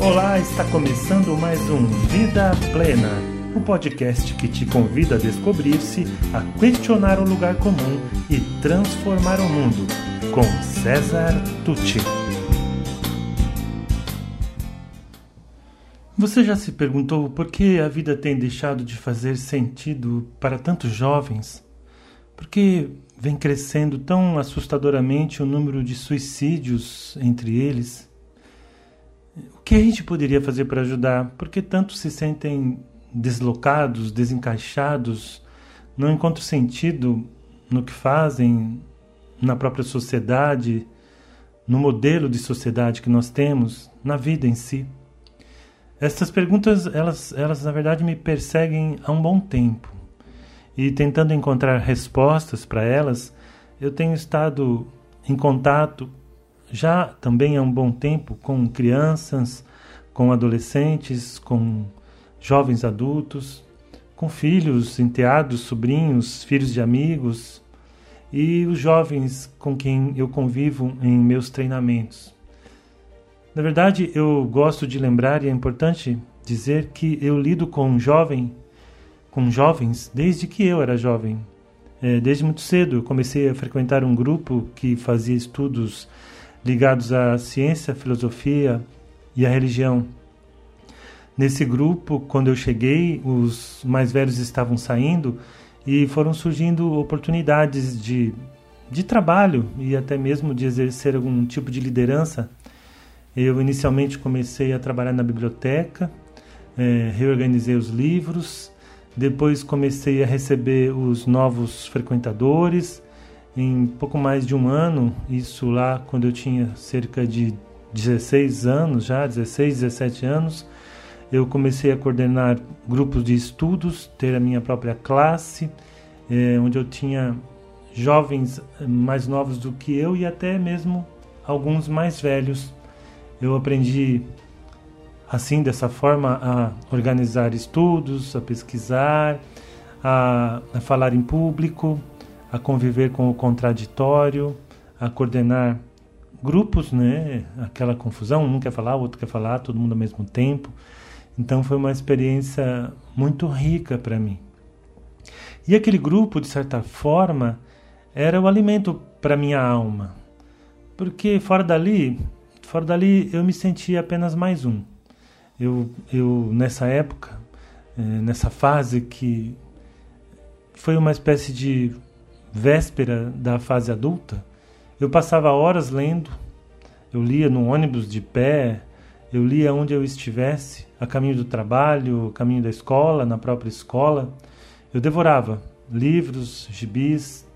Olá, está começando mais um Vida Plena, o um podcast que te convida a descobrir-se, a questionar o lugar comum e transformar o mundo, com César Tucci. Você já se perguntou por que a vida tem deixado de fazer sentido para tantos jovens? Por que vem crescendo tão assustadoramente o número de suicídios entre eles? O que a gente poderia fazer para ajudar? Por que tantos se sentem deslocados, desencaixados, não encontram sentido no que fazem, na própria sociedade, no modelo de sociedade que nós temos, na vida em si? Essas perguntas, elas, elas na verdade me perseguem há um bom tempo. E tentando encontrar respostas para elas, eu tenho estado em contato já também há um bom tempo com crianças, com adolescentes, com jovens adultos, com filhos, enteados, sobrinhos, filhos de amigos e os jovens com quem eu convivo em meus treinamentos. Na verdade, eu gosto de lembrar e é importante dizer que eu lido com jovem, com jovens desde que eu era jovem. É, desde muito cedo eu comecei a frequentar um grupo que fazia estudos ligados à ciência, à filosofia e à religião. Nesse grupo, quando eu cheguei, os mais velhos estavam saindo e foram surgindo oportunidades de, de trabalho e até mesmo de exercer algum tipo de liderança. Eu inicialmente comecei a trabalhar na biblioteca, é, reorganizei os livros, depois comecei a receber os novos frequentadores, em pouco mais de um ano, isso lá quando eu tinha cerca de 16 anos já, 16, 17 anos, eu comecei a coordenar grupos de estudos, ter a minha própria classe, eh, onde eu tinha jovens mais novos do que eu e até mesmo alguns mais velhos. Eu aprendi assim, dessa forma, a organizar estudos, a pesquisar, a, a falar em público, a conviver com o contraditório, a coordenar grupos, né? Aquela confusão, um quer falar, o outro quer falar, todo mundo ao mesmo tempo. Então foi uma experiência muito rica para mim. E aquele grupo, de certa forma, era o alimento para minha alma. Porque fora dali, fora dali eu me sentia apenas mais um. Eu, eu nessa época, eh, nessa fase que foi uma espécie de véspera da fase adulta, eu passava horas lendo. Eu lia no ônibus de pé, eu lia onde eu estivesse, a caminho do trabalho, a caminho da escola, na própria escola. Eu devorava livros, gibis,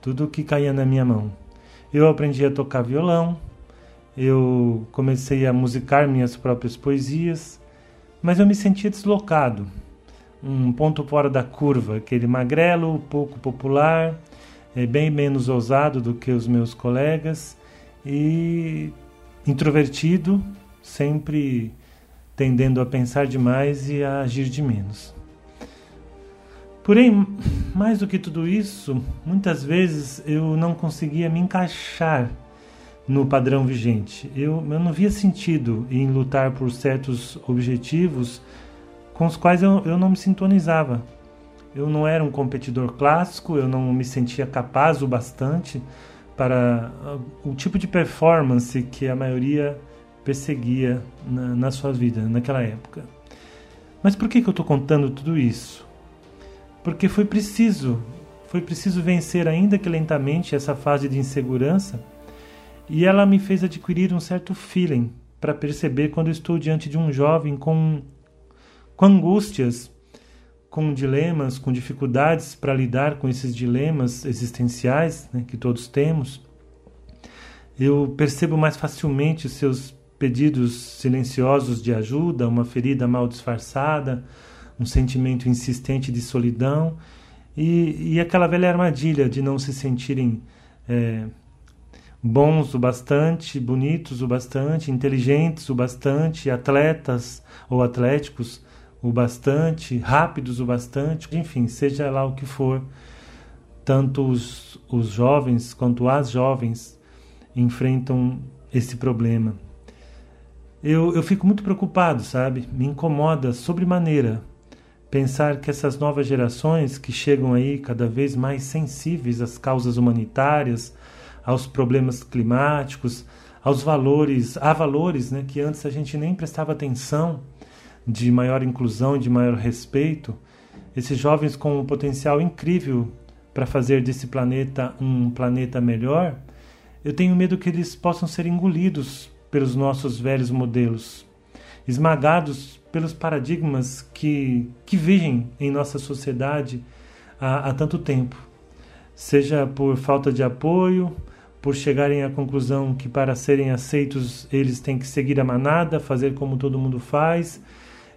tudo o que caía na minha mão. Eu aprendi a tocar violão, eu comecei a musicar minhas próprias poesias, mas eu me sentia deslocado, um ponto fora da curva, aquele magrelo, pouco popular, é bem menos ousado do que os meus colegas e introvertido, sempre tendendo a pensar demais e a agir de menos. Porém, mais do que tudo isso, muitas vezes eu não conseguia me encaixar no padrão vigente. Eu, eu não via sentido em lutar por certos objetivos com os quais eu, eu não me sintonizava. Eu não era um competidor clássico, eu não me sentia capaz o bastante para ah, o tipo de performance que a maioria perseguia na, na sua vida naquela época. Mas por que, que eu estou contando tudo isso? Porque foi preciso, foi preciso vencer, ainda que lentamente, essa fase de insegurança e ela me fez adquirir um certo feeling para perceber quando estou diante de um jovem com, com angústias com dilemas, com dificuldades para lidar com esses dilemas existenciais né, que todos temos. Eu percebo mais facilmente seus pedidos silenciosos de ajuda, uma ferida mal disfarçada, um sentimento insistente de solidão e, e aquela velha armadilha de não se sentirem é, bons o bastante, bonitos o bastante, inteligentes o bastante, atletas ou atléticos o bastante, rápidos o bastante, enfim, seja lá o que for, tanto os, os jovens quanto as jovens enfrentam esse problema. eu, eu fico muito preocupado, sabe? Me incomoda sobremaneira pensar que essas novas gerações que chegam aí cada vez mais sensíveis às causas humanitárias, aos problemas climáticos, aos valores, há valores né, que antes a gente nem prestava atenção, de maior inclusão, de maior respeito, esses jovens com um potencial incrível para fazer desse planeta um planeta melhor, eu tenho medo que eles possam ser engolidos pelos nossos velhos modelos, esmagados pelos paradigmas que, que vigem em nossa sociedade há, há tanto tempo, seja por falta de apoio, por chegarem à conclusão que para serem aceitos eles têm que seguir a manada, fazer como todo mundo faz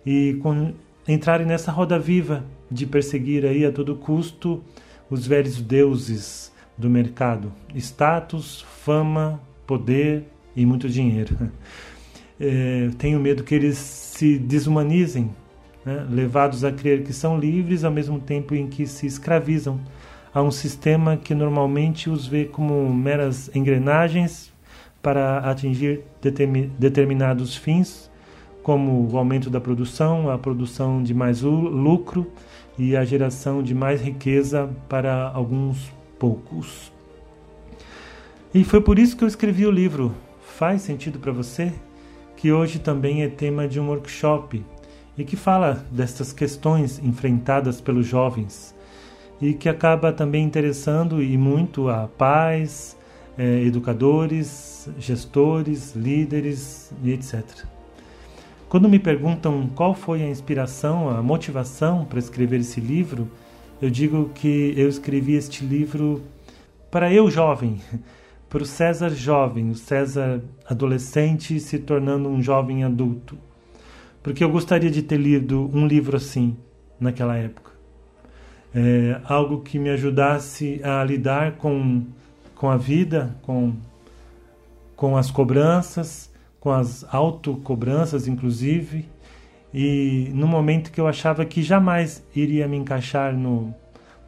e com, entrarem nessa roda viva de perseguir aí a todo custo os velhos deuses do mercado: status, fama, poder e muito dinheiro. É, tenho medo que eles se desumanizem, né, levados a crer que são livres ao mesmo tempo em que se escravizam a um sistema que normalmente os vê como meras engrenagens para atingir determinados fins, como o aumento da produção, a produção de mais lucro e a geração de mais riqueza para alguns poucos. E foi por isso que eu escrevi o livro. Faz sentido para você? Que hoje também é tema de um workshop e que fala destas questões enfrentadas pelos jovens e que acaba também interessando e muito a pais, eh, educadores, gestores, líderes e etc. Quando me perguntam qual foi a inspiração, a motivação para escrever esse livro, eu digo que eu escrevi este livro para eu jovem, para o César jovem, o César adolescente se tornando um jovem adulto. Porque eu gostaria de ter lido um livro assim naquela época. É, algo que me ajudasse a lidar com, com a vida, com, com as cobranças, com as autocobranças, inclusive, e no momento que eu achava que jamais iria me encaixar no,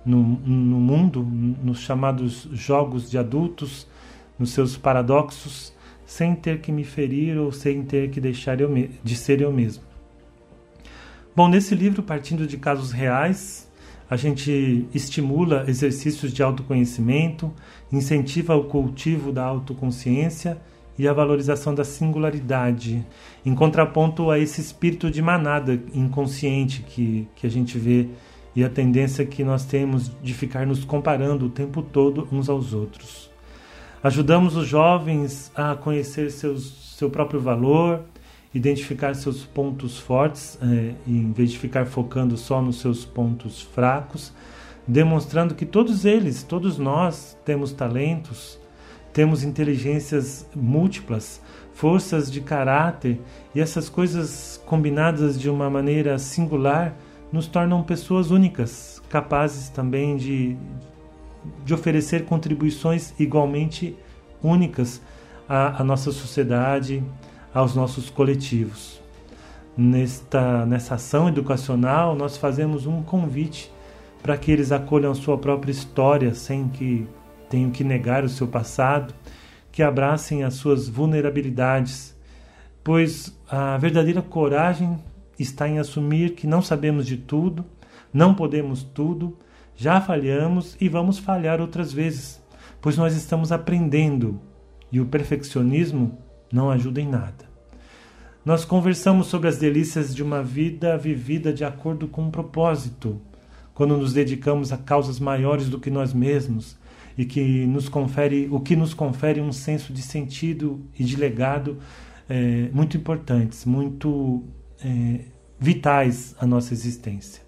no, no mundo, nos chamados jogos de adultos, nos seus paradoxos, sem ter que me ferir ou sem ter que deixar eu de ser eu mesmo. Bom, nesse livro, partindo de casos reais, a gente estimula exercícios de autoconhecimento, incentiva o cultivo da autoconsciência e a valorização da singularidade, em contraponto a esse espírito de manada inconsciente que, que a gente vê e a tendência que nós temos de ficar nos comparando o tempo todo uns aos outros. Ajudamos os jovens a conhecer seus, seu próprio valor, identificar seus pontos fortes, é, em vez de ficar focando só nos seus pontos fracos, demonstrando que todos eles, todos nós, temos talentos, temos inteligências múltiplas, forças de caráter, e essas coisas combinadas de uma maneira singular nos tornam pessoas únicas, capazes também de, de oferecer contribuições igualmente únicas à, à nossa sociedade, aos nossos coletivos. Nesta, nessa ação educacional, nós fazemos um convite para que eles acolham a sua própria história sem que tenham que negar o seu passado, que abracem as suas vulnerabilidades, pois a verdadeira coragem está em assumir que não sabemos de tudo, não podemos tudo, já falhamos e vamos falhar outras vezes, pois nós estamos aprendendo e o perfeccionismo não ajuda em nada. Nós conversamos sobre as delícias de uma vida vivida de acordo com um propósito, quando nos dedicamos a causas maiores do que nós mesmos e que nos confere o que nos confere um senso de sentido e de legado é, muito importantes, muito é, vitais à nossa existência.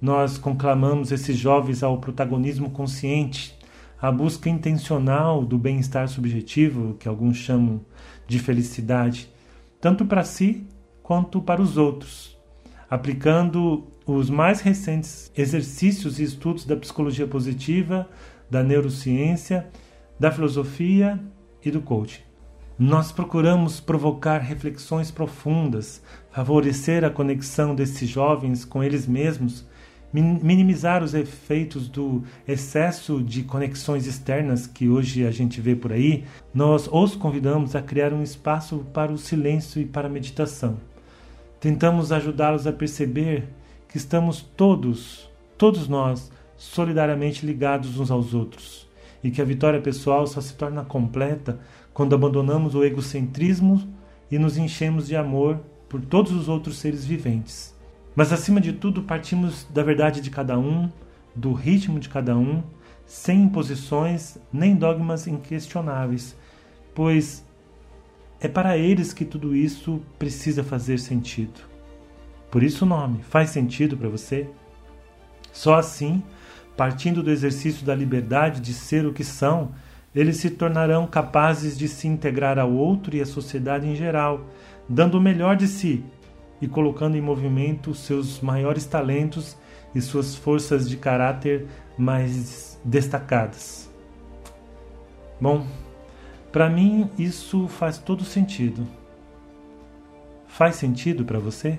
Nós conclamamos esses jovens ao protagonismo consciente, à busca intencional do bem-estar subjetivo, que alguns chamam de felicidade, tanto para si quanto para os outros, aplicando os mais recentes exercícios e estudos da psicologia positiva da neurociência, da filosofia e do coaching. Nós procuramos provocar reflexões profundas, favorecer a conexão desses jovens com eles mesmos minimizar os efeitos do excesso de conexões externas que hoje a gente vê por aí, nós os convidamos a criar um espaço para o silêncio e para a meditação. Tentamos ajudá-los a perceber que estamos todos, todos nós, solidariamente ligados uns aos outros e que a vitória pessoal só se torna completa quando abandonamos o egocentrismo e nos enchemos de amor por todos os outros seres viventes. Mas acima de tudo, partimos da verdade de cada um, do ritmo de cada um, sem imposições nem dogmas inquestionáveis, pois é para eles que tudo isso precisa fazer sentido. Por isso o nome faz sentido para você? Só assim, partindo do exercício da liberdade de ser o que são, eles se tornarão capazes de se integrar ao outro e à sociedade em geral, dando o melhor de si e colocando em movimento seus maiores talentos e suas forças de caráter mais destacadas. Bom, para mim isso faz todo sentido. Faz sentido para você?